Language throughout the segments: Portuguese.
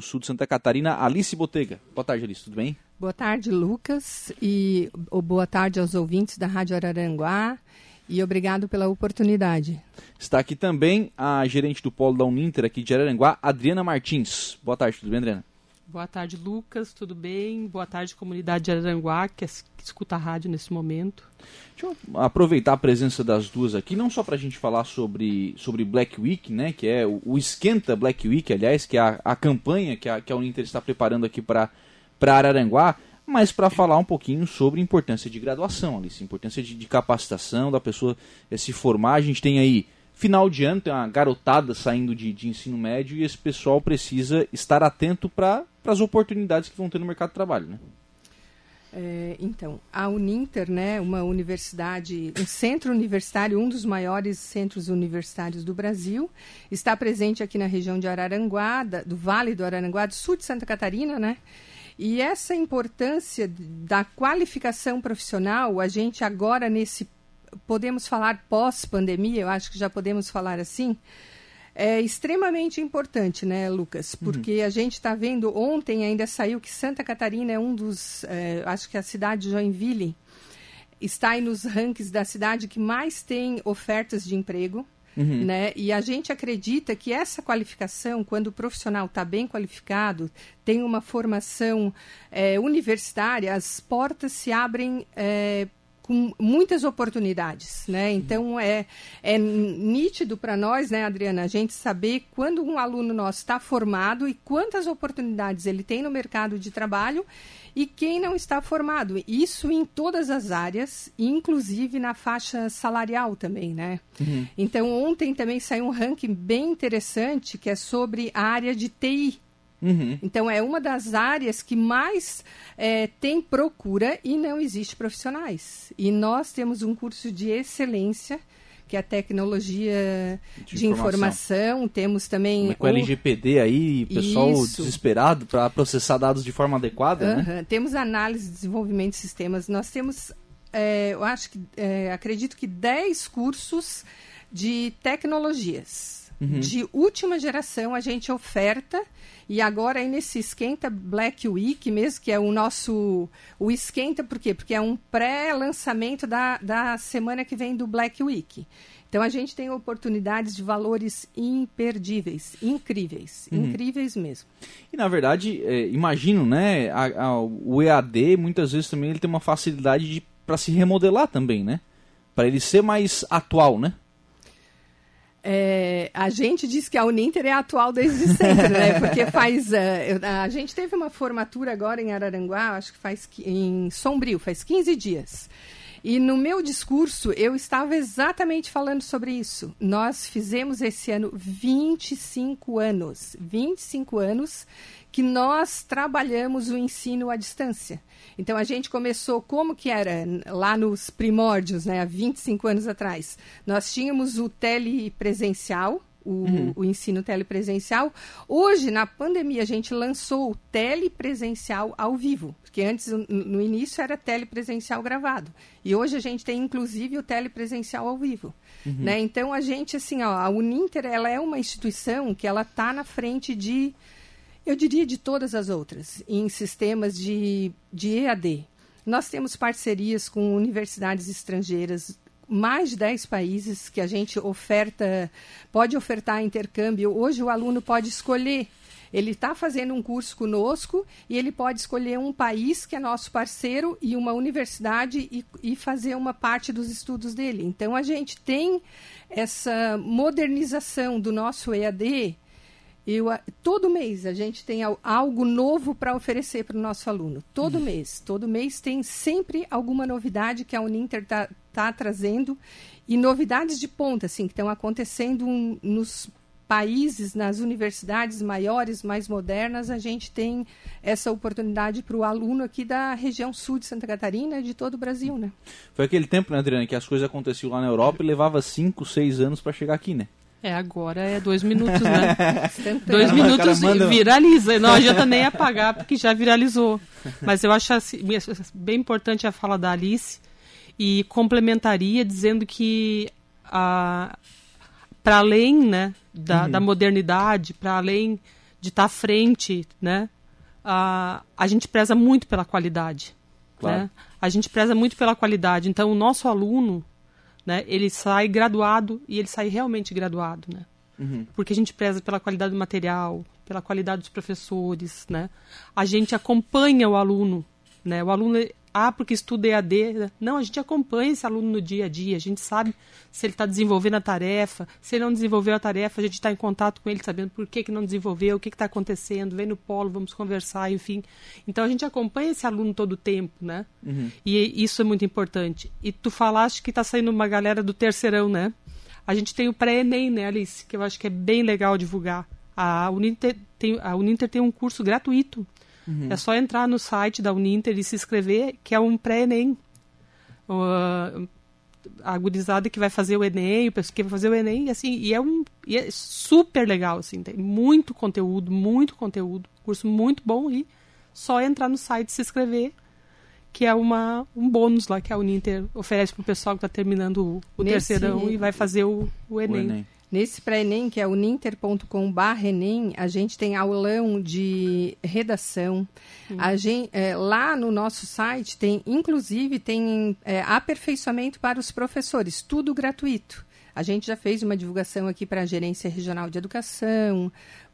no sul de Santa Catarina, Alice Botega. Boa tarde, Alice, tudo bem? Boa tarde, Lucas, e boa tarde aos ouvintes da Rádio Araranguá. E obrigado pela oportunidade. Está aqui também a gerente do Polo da Uninter aqui de Araranguá, Adriana Martins. Boa tarde, tudo bem, Adriana? Boa tarde, Lucas, tudo bem? Boa tarde, comunidade de Araranguá, que, escuta a rádio nesse momento. Deixa eu aproveitar a presença das duas aqui, não só para a gente falar sobre, sobre Black Week, né, que é o, o Esquenta Black Week, aliás, que é a, a campanha que a, que a Uninter está preparando aqui para Araranguá, mas para falar um pouquinho sobre importância de graduação, Alice, importância de, de, capacitação da pessoa se formar. A gente tem aí final de ano, tem uma garotada saindo de, de ensino médio e esse pessoal precisa estar atento para as oportunidades que vão ter no mercado de trabalho, né? É, então, a Uninter, né, uma universidade, um centro universitário, um dos maiores centros universitários do Brasil, está presente aqui na região de Araranguá, do Vale do Araranguá, do sul de Santa Catarina, né? E essa importância da qualificação profissional, a gente agora nesse podemos falar pós-pandemia, eu acho que já podemos falar assim, é extremamente importante, né, Lucas? Uhum. Porque uhum. a gente está vendo, ontem ainda saiu que Santa Catarina é um dos, é, acho que a cidade de Joinville está aí nos rankings da cidade que mais tem ofertas de emprego. Uhum. Né? E a gente acredita que essa qualificação, quando o profissional está bem qualificado, tem uma formação é, universitária, as portas se abrem é, com muitas oportunidades, né? Então é, é nítido para nós, né, Adriana, a gente saber quando um aluno nosso está formado e quantas oportunidades ele tem no mercado de trabalho e quem não está formado. Isso em todas as áreas, inclusive na faixa salarial também, né? Uhum. Então ontem também saiu um ranking bem interessante que é sobre a área de TI. Uhum. Então, é uma das áreas que mais é, tem procura e não existe profissionais. E nós temos um curso de excelência, que é a tecnologia de, de informação. informação. Temos também. Com o LGPD aí, pessoal Isso. desesperado para processar dados de forma adequada. Uhum. Né? Temos análise de desenvolvimento de sistemas. Nós temos, é, eu acho que, é, acredito que 10 cursos de tecnologias uhum. de última geração a gente oferta e agora aí nesse esquenta Black Week mesmo que é o nosso o esquenta por quê porque é um pré-lançamento da, da semana que vem do Black Week então a gente tem oportunidades de valores imperdíveis, incríveis, uhum. incríveis mesmo. E na verdade, é, imagino, né, a, a, o EAD muitas vezes também ele tem uma facilidade de para se remodelar também, né? Para ele ser mais atual, né? É, a gente diz que a Uninter é atual desde sempre, né? Porque faz. Uh, a gente teve uma formatura agora em Araranguá, acho que faz em Sombrio, faz 15 dias. E no meu discurso eu estava exatamente falando sobre isso. Nós fizemos esse ano 25 anos. 25 anos que nós trabalhamos o ensino à distância. Então a gente começou como que era lá nos primórdios, né, há 25 anos atrás. Nós tínhamos o telepresencial, o, uhum. o, ensino telepresencial. Hoje, na pandemia, a gente lançou o telepresencial ao vivo, porque antes, no início, era telepresencial gravado. E hoje a gente tem, inclusive, o telepresencial ao vivo. Uhum. Né? Então, a gente, assim, ó, a Uninter, ela é uma instituição que ela está na frente de eu diria de todas as outras, em sistemas de, de EAD. Nós temos parcerias com universidades estrangeiras, mais de 10 países que a gente oferta, pode ofertar intercâmbio. Hoje o aluno pode escolher. Ele está fazendo um curso conosco e ele pode escolher um país que é nosso parceiro e uma universidade e, e fazer uma parte dos estudos dele. Então a gente tem essa modernização do nosso EAD eu, todo mês a gente tem algo novo para oferecer para o nosso aluno. Todo uhum. mês. Todo mês tem sempre alguma novidade que a Uninter está tá trazendo. E novidades de ponta, assim, que estão acontecendo nos países, nas universidades maiores, mais modernas, a gente tem essa oportunidade para o aluno aqui da região sul de Santa Catarina e de todo o Brasil, né? Foi aquele tempo, né, Adriana, que as coisas aconteciam lá na Europa e levava cinco, seis anos para chegar aqui, né? É, agora é dois minutos, né? dois minutos manda... viraliza. Não adianta nem apagar, porque já viralizou. Mas eu acho assim, bem importante a fala da Alice e complementaria dizendo que para além né, da, uhum. da modernidade, para além de estar tá à frente, né? A, a gente preza muito pela qualidade. Claro. Né? A gente preza muito pela qualidade. Então, o nosso aluno, né, ele sai graduado e ele sai realmente graduado, né? Uhum. Porque a gente preza pela qualidade do material, pela qualidade dos professores, né? A gente acompanha o aluno, né? O aluno ah, porque estuda EAD. Não, a gente acompanha esse aluno no dia a dia, a gente sabe se ele está desenvolvendo a tarefa, se ele não desenvolveu a tarefa, a gente está em contato com ele, sabendo por que, que não desenvolveu, o que está acontecendo, vem no polo, vamos conversar, enfim. Então a gente acompanha esse aluno todo o tempo, né? Uhum. E isso é muito importante. E tu falaste que está saindo uma galera do terceirão, né? A gente tem o pré-ENEM, né, Alice? Que eu acho que é bem legal divulgar. A Uninter tem, a Uninter tem um curso gratuito Uhum. É só entrar no site da Uninter e se inscrever, que é um pré-ENEM. Uh, a gurizada que vai fazer o Enem, o pessoal que vai fazer o Enem, e, assim, e é, um, e é super legal, assim, tem muito conteúdo, muito conteúdo, curso muito bom e só entrar no site e se inscrever, que é uma, um bônus lá que a Uninter oferece para o pessoal que está terminando o, o terceirão e vai fazer o, o Enem. O Enem. Nesse pré-ENEM, que é o ninter.com.br ENEM, a gente tem aulão de redação. A gente, é, lá no nosso site tem, inclusive, tem é, aperfeiçoamento para os professores, tudo gratuito. A gente já fez uma divulgação aqui para a Gerência Regional de Educação,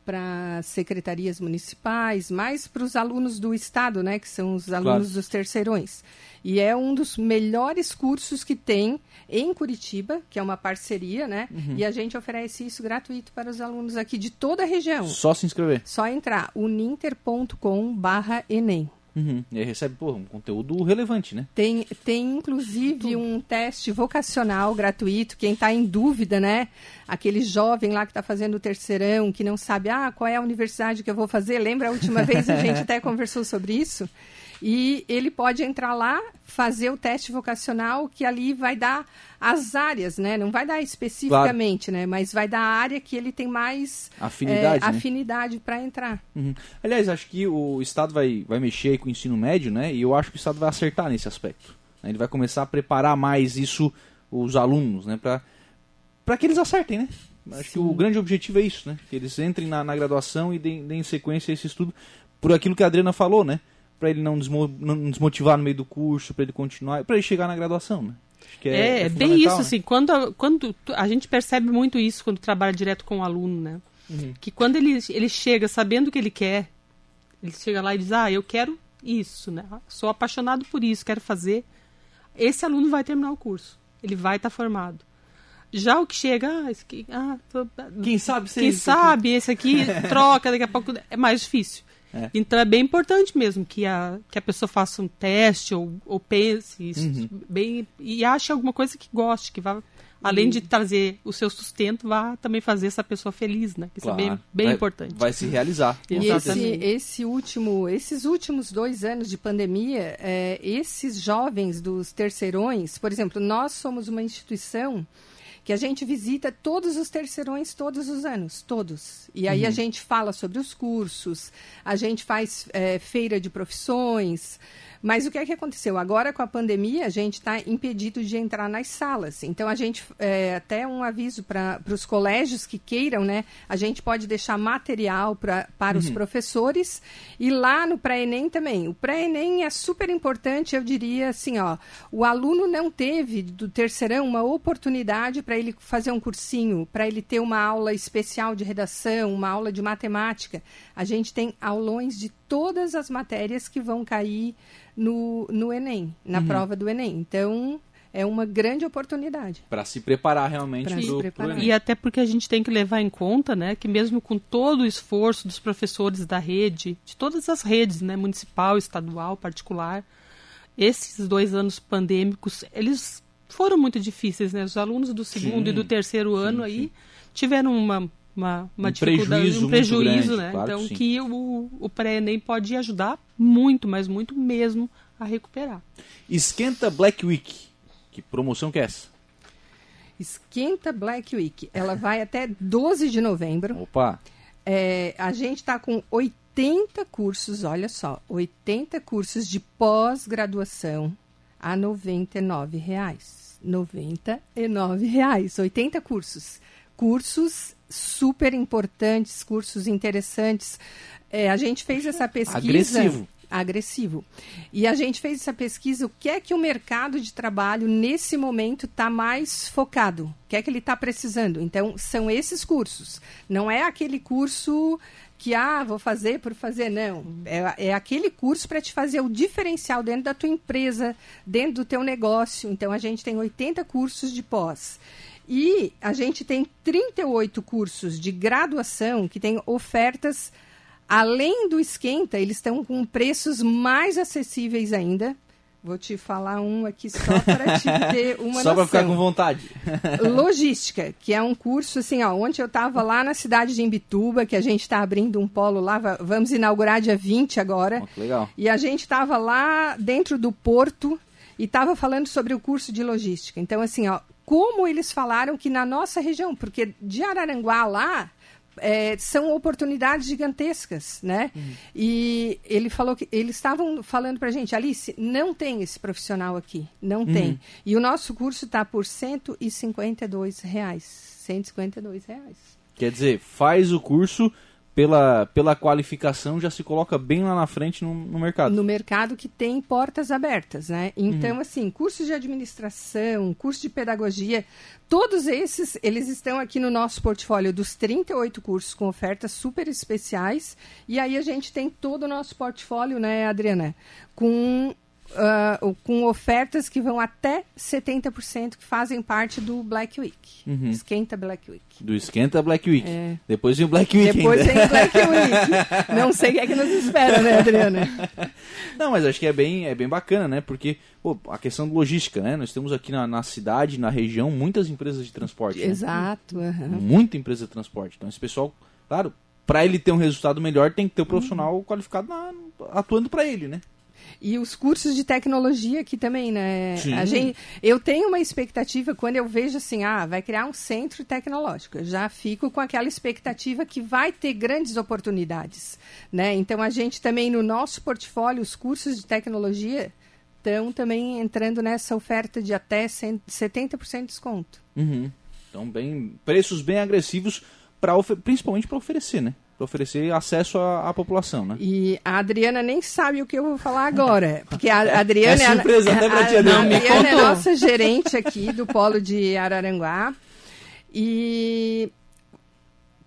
para secretarias municipais, mais para os alunos do Estado, né, que são os alunos claro. dos terceirões. E é um dos melhores cursos que tem em Curitiba, que é uma parceria, né? Uhum. E a gente oferece isso gratuito para os alunos aqui de toda a região. Só se inscrever. Só entrar, uninter.com/enem. Uhum. E aí recebe pô, um conteúdo relevante, né? Tem, tem inclusive um teste vocacional gratuito. Quem está em dúvida, né? Aquele jovem lá que está fazendo o terceirão, que não sabe, ah, qual é a universidade que eu vou fazer. Lembra a última vez a gente até conversou sobre isso? E ele pode entrar lá, fazer o teste vocacional, que ali vai dar as áreas, né? Não vai dar especificamente, claro. né? Mas vai dar a área que ele tem mais afinidade, é, né? afinidade para entrar. Uhum. Aliás, acho que o Estado vai, vai mexer com o ensino médio, né? E eu acho que o Estado vai acertar nesse aspecto. Né? Ele vai começar a preparar mais isso, os alunos, né? Para que eles acertem, né? Acho Sim. que o grande objetivo é isso, né? Que eles entrem na, na graduação e deem, deem sequência a esse estudo por aquilo que a Adriana falou, né? Para ele não, desmo não, desmotivar no meio do curso, para ele continuar, para ele chegar na graduação, né? é, é, é bem isso, né? assim, quando, quando a gente percebe muito isso quando trabalha direto com o aluno, né? Uhum. Que quando ele, ele chega sabendo o que ele quer, ele chega lá e diz, ah, eu quero isso, né? Sou apaixonado por isso, quero fazer. Esse aluno vai terminar o curso, ele vai estar tá formado. Já o que chega, ah, esse aqui, ah, tô, quem sabe, quem sabe, esse aqui troca, daqui a pouco é mais difícil. É. Então é bem importante mesmo que a, que a pessoa faça um teste ou, ou pense uhum. bem e ache alguma coisa que goste, que vá além de trazer o seu sustento, vá também fazer essa pessoa feliz, né? Isso claro. é bem, bem vai, importante. Vai se realizar. E esse, esse, último, esses últimos dois anos de pandemia, é, esses jovens dos terceirões, por exemplo, nós somos uma instituição que a gente visita todos os terceirões todos os anos, todos. E aí uhum. a gente fala sobre os cursos, a gente faz é, feira de profissões, mas o que é que aconteceu? Agora, com a pandemia, a gente está impedido de entrar nas salas. Então, a gente, é, até um aviso para os colégios que queiram, né? A gente pode deixar material pra, para uhum. os professores. E lá no pré-ENEM também. O pré-ENEM é super importante, eu diria assim, ó. O aluno não teve, do terceirão, uma oportunidade para ele fazer um cursinho, para ele ter uma aula especial de redação, uma aula de matemática. A gente tem aulões de todas as matérias que vão cair no, no Enem, na uhum. prova do Enem. Então, é uma grande oportunidade. Para se preparar realmente para pro, preparar. E até porque a gente tem que levar em conta, né, que mesmo com todo o esforço dos professores da rede, de todas as redes, né, municipal, estadual, particular, esses dois anos pandêmicos, eles foram muito difíceis, né? Os alunos do segundo sim, e do terceiro sim, ano sim. aí tiveram uma uma, uma um dificuldade, prejuízo um prejuízo, grande, né? Claro então que, o, o pré-ENEM pode ajudar muito, mas muito mesmo a recuperar. Esquenta Black Week. Que promoção que é essa? Esquenta Black Week. Ela vai até 12 de novembro. Opa! É, a gente está com 80 cursos, olha só, 80 cursos de pós-graduação a R$ 99,00. R$ 99,00. 80 cursos. Cursos super importantes, cursos interessantes. É, a gente fez essa pesquisa. Agressivo agressivo. E a gente fez essa pesquisa, o que é que o mercado de trabalho nesse momento está mais focado? O que é que ele está precisando? Então, são esses cursos. Não é aquele curso que, ah, vou fazer por fazer, não. É, é aquele curso para te fazer o diferencial dentro da tua empresa, dentro do teu negócio. Então, a gente tem 80 cursos de pós. E a gente tem 38 cursos de graduação que tem ofertas Além do esquenta, eles estão com preços mais acessíveis ainda. Vou te falar um aqui só para te ter uma só para ficar com vontade. Logística, que é um curso assim, ó, ontem eu estava lá na cidade de Imbituba, que a gente está abrindo um polo lá, vamos inaugurar dia 20 agora. Oh, legal. E a gente estava lá dentro do porto e estava falando sobre o curso de logística. Então, assim, ó, como eles falaram que na nossa região, porque de Araranguá lá, é, são oportunidades gigantescas, né? Uhum. E ele falou que eles estavam falando para a gente, Alice, não tem esse profissional aqui, não uhum. tem. E o nosso curso está por 152 reais, 152 reais. Quer dizer, faz o curso pela, pela qualificação já se coloca bem lá na frente no, no mercado. No mercado que tem portas abertas, né? Então, uhum. assim, cursos de administração, curso de pedagogia, todos esses, eles estão aqui no nosso portfólio dos 38 cursos com ofertas super especiais. E aí a gente tem todo o nosso portfólio, né, Adriana? Com uh, com ofertas que vão até 70% que fazem parte do Black Week. Uhum. Esquenta Black Week. Do Esquenta Black Week. É. Depois vem o Black Week Depois ainda. vem o Black Week. Não sei o que é que nos espera, né, Adriana? Não, mas acho que é bem, é bem bacana, né? Porque pô, a questão de logística, né? Nós temos aqui na, na cidade, na região, muitas empresas de transporte. Né? Exato. Né? Uhum. Muita empresa de transporte. Então esse pessoal, claro, para ele ter um resultado melhor, tem que ter o um profissional uhum. qualificado na, atuando para ele, né? E os cursos de tecnologia aqui também, né? Sim. A gente, eu tenho uma expectativa quando eu vejo assim, ah, vai criar um centro tecnológico. Eu já fico com aquela expectativa que vai ter grandes oportunidades, né? Então a gente também no nosso portfólio os cursos de tecnologia estão também entrando nessa oferta de até 70% de desconto. Uhum. Então bem preços bem agressivos para principalmente para oferecer, né? Para oferecer acesso à, à, população, né? E a Adriana nem sabe o que eu vou falar agora, porque a Adriana é, surpresa, é, até pra a, tia a, a Adriana é nossa gerente aqui do polo de Araranguá. E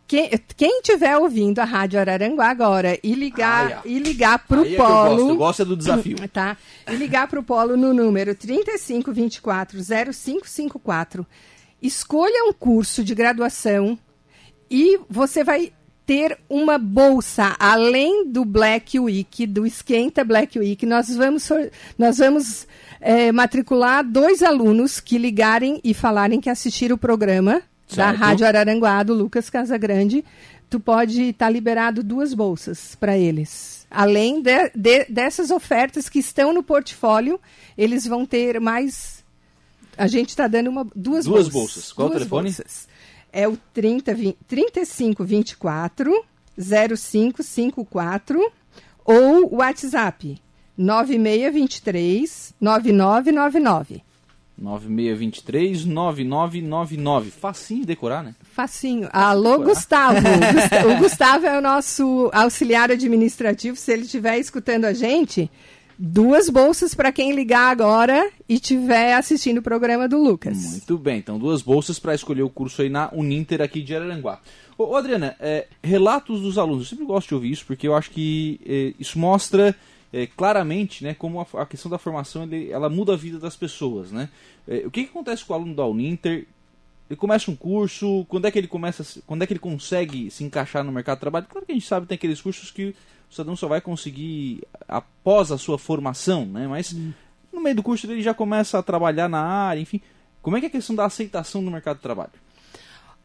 quem, quem tiver ouvindo a Rádio Araranguá agora e ligar e ligar para o é polo, eu gosto, eu gosto é do desafio, tá? E ligar para o polo no número 3524 0554, escolha um curso de graduação e você vai ter uma bolsa além do Black Week, do Esquenta Black Week. Nós vamos, nós vamos é, matricular dois alunos que ligarem e falarem que assistiram o programa certo. da Rádio Araranguá, do Lucas Casagrande. Tu pode estar tá liberado duas bolsas para eles. Além de, de, dessas ofertas que estão no portfólio, eles vão ter mais. A gente está dando uma, duas, duas bolsas. bolsas. Qual duas o telefone? Bolsas é o 30, 20, 3524 0554 ou o WhatsApp 9623 9999. 9623 9999. Facinho de decorar, né? Facinho. Alô, decorar. Gustavo. o Gustavo é o nosso auxiliar administrativo. Se ele estiver escutando a gente, duas bolsas para quem ligar agora e estiver assistindo o programa do Lucas. Muito bem, então duas bolsas para escolher o curso aí na Uninter aqui de Araranguá. Ô Adriana, é, relatos dos alunos, eu sempre gosto de ouvir isso porque eu acho que é, isso mostra é, claramente né, como a, a, questão da formação ele, ela muda a vida das pessoas. Né? É, o que, que acontece com o aluno da Uninter? Ele começa um curso, quando é que ele começa, quando é que ele consegue se encaixar no mercado de trabalho? Claro que a gente sabe que tem aqueles cursos que o cidadão só vai conseguir após a sua formação, né? Mas hum. no meio do curso ele já começa a trabalhar na área, enfim. Como é que é a questão da aceitação no mercado de trabalho?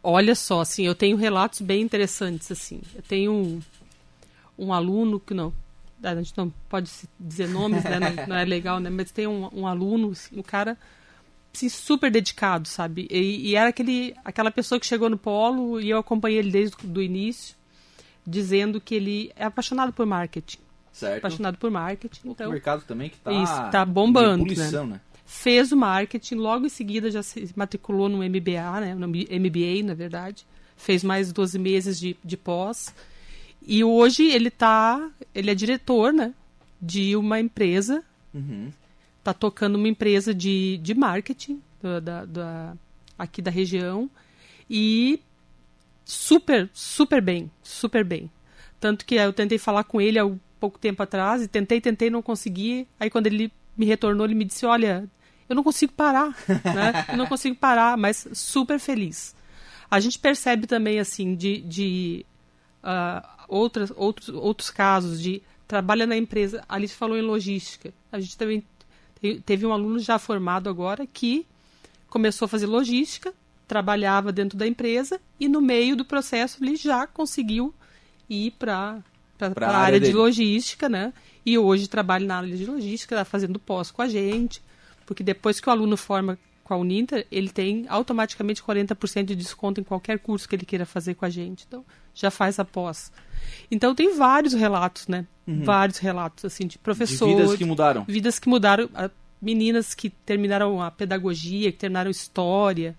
Olha só, assim, eu tenho relatos bem interessantes, assim. Eu tenho um, um aluno que não, a gente não pode dizer nomes, né? Não, não é legal, né? Mas tem um, um aluno, assim, um cara assim, super dedicado, sabe? E, e, era aquele, aquela pessoa que chegou no polo e eu acompanhei ele desde o início dizendo que ele é apaixonado por marketing. Certo. Apaixonado por marketing. Então, o mercado também que está tá bombando. Né? né? Fez o marketing, logo em seguida já se matriculou no MBA, né? no MBA, na verdade. fez mais 12 meses de, de pós. E hoje ele tá, ele é diretor, né, de uma empresa, Uhum. Tá tocando uma empresa de, de marketing da, da- aqui da região e super, super bem, super bem. Tanto que eu tentei falar com ele há pouco tempo atrás e tentei, tentei, não consegui. Aí quando ele me retornou, ele me disse, olha, eu não consigo parar, né? Eu não consigo parar, mas super feliz. A gente percebe também, assim, de, de ah, outras, outros, outros casos de trabalha na empresa. A Alice falou em logística. A gente também te- teve um aluno já formado agora que começou a fazer logística, trabalhava dentro da empresa e no meio do processo ele já conseguiu ir para a área área de logística, né? E hoje trabalha na área de logística, está fazendo pós com a gente, porque depois que o aluno forma com a Uninter, ele tem automaticamente 40% de desconto em qualquer curso que ele queira fazer com a gente. Então, já faz a pós. Então, tem vários relatos, né? Vários relatos, assim, de Uhum. De professores. vidas que mudaram. Vidas que mudaram. ah, Meninas que terminaram a pedagogia, que terminaram história,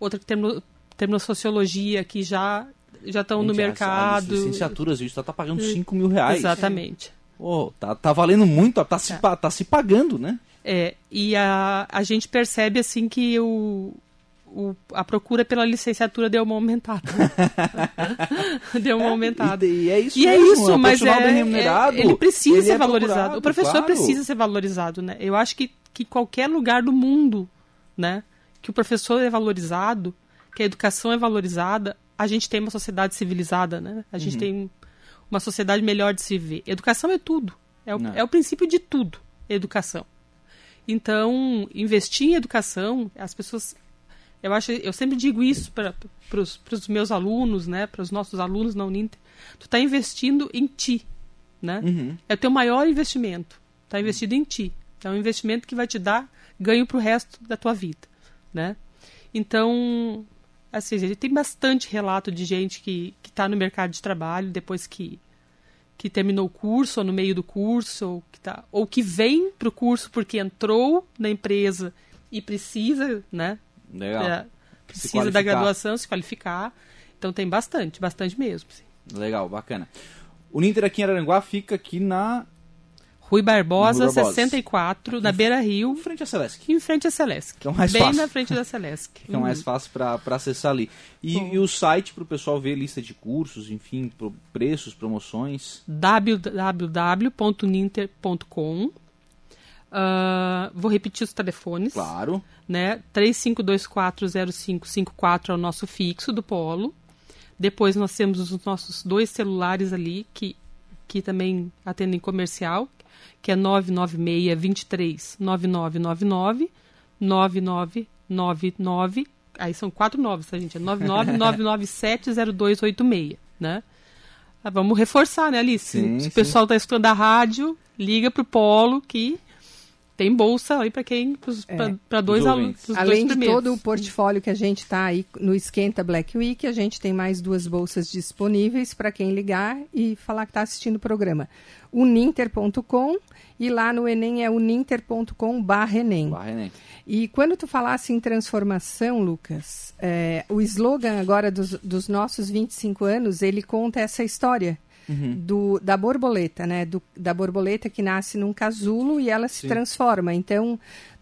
outra que terminou, terminou sociologia, que já já estão no Gente, as- mercado. As licenciaturas, isso tá pagando 5 mil reais. Exatamente. Pô, tá, tá valendo muito, tá se, pa- tá se pagando, né? É, e a, a gente percebe assim que o, o- a procura pela licenciatura deu uma aumentada. deu uma aumentada. E, e é isso E é mesmo, isso, um mas é, bem remunerado, é- ele precisa ele ser é valorizado. procurado, O professor claro. precisa ser valorizado, né? Eu acho que, que qualquer lugar do mundo, né, que o professor é valorizado, que a educação é valorizada, a gente tem uma sociedade civilizada, né? A Uhum. gente tem uma sociedade melhor de se ver. Educação é tudo. É o, Não. é o princípio de tudo, educação. Então, investir em educação, as pessoas eu acho, eu sempre digo isso para os meus alunos, né, para os nossos alunos na Uninter. Tu está investindo em ti, né? Uhum. É o teu maior investimento. Está investido em ti. É um investimento que vai te dar ganho para o resto da tua vida, né? Então, assim, a gente tem bastante relato de gente que está no mercado de trabalho depois que que terminou o curso ou no meio do curso ou que tá ou que vem para o curso porque entrou na empresa e precisa, né, Legal. é, precisa da graduação, se qualificar. Então tem bastante, bastante mesmo. sim. Legal, bacana. O Ninter aqui em Araranguá fica aqui na Rui Barbosa, Rui Barbosa. 64, na Beira Rio, em frente à Celesc. em frente à Celesc. Que é o mais Bem fácil. na frente da Celesc. Que é mais fácil para acessar ali. E, e o site para o pessoal ver lista de cursos, enfim, pro- preços, promoções. www.ninter.com Ah, Vou repetir os telefones. Claro. né? 35240554 é o nosso fixo do Polo. Depois nós temos os nossos dois celulares ali que, que também atendem comercial, que é 996 23 9999 9999 aí são quatro noves, tá gente? É 999970286, né? Ah, vamos reforçar, né, Alice? Sim, Se o pessoal está escutando a rádio, liga pro Polo que tem bolsa aí para quem para dois Jovens. alunos, pros dois Além de todo o portfólio que a gente está aí no Esquenta Black Week, a gente tem mais duas bolsas disponíveis para quem ligar e falar que está assistindo o programa. Uninter.com e lá no Enem é uninter.com barra Enem. Barra Enem. E quando tu falasse em transformação, Lucas, é, o slogan agora dos, dos nossos 25 anos, ele conta essa história do, da borboleta, né? Do- da borboleta que nasce num casulo e ela se Sim. transforma. Então,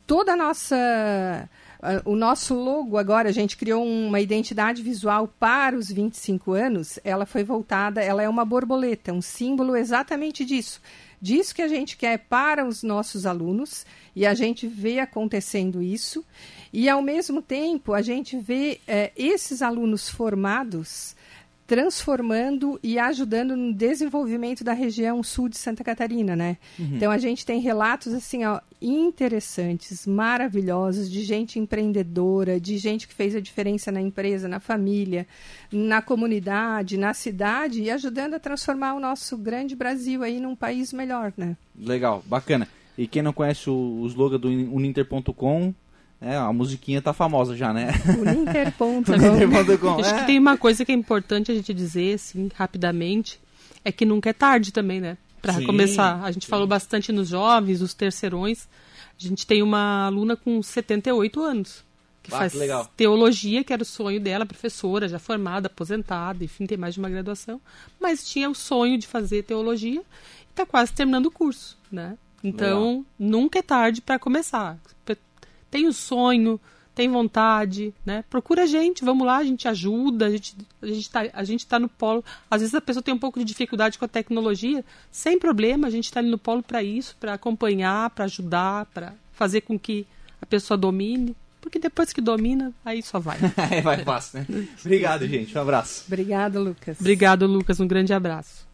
toda a nossa... ah, O nosso logo agora, a gente criou uma identidade visual para os 25 anos, ela foi voltada, ela é uma borboleta, um símbolo exatamente disso. Disso que a gente quer para os nossos alunos, e a gente vê acontecendo isso, e ao mesmo tempo a gente vê eh, esses alunos formados transformando e ajudando no desenvolvimento da região sul de Santa Catarina, né? Então a gente tem relatos assim, ó, interessantes, maravilhosos de gente empreendedora, de gente que fez a diferença na empresa, na família, na comunidade, na cidade e ajudando a transformar o nosso grande Brasil aí num país melhor, né? Legal, bacana. E quem não conhece o, o slogan do uninter.com, é, a musiquinha tá famosa já, né? Uninter.com. Acho é. que tem uma coisa que é importante a gente dizer, assim, rapidamente, é que nunca é tarde também, né? Para começar. A gente sim. falou bastante nos jovens, os terceirões. A gente tem uma aluna com 78 anos. que ah, faz que teologia, que era o sonho dela, professora, já formada, aposentada, enfim, tem mais de uma graduação, mas tinha o sonho de fazer teologia e está quase terminando o curso, né? Então, legal. nunca é tarde para começar. Tem o sonho, tem vontade, né? Procura a gente, vamos lá, a gente ajuda, a gente a gente tá, a gente tá no polo. Às vezes a pessoa tem um pouco de dificuldade com a tecnologia, sem problema, a gente está ali no polo para isso, para acompanhar, para ajudar, para fazer com que a pessoa domine. Porque depois que domina, aí só vai. vai fácil, né? Obrigado, gente. Um abraço. Obrigado, Lucas. Obrigado, Lucas. Um grande abraço.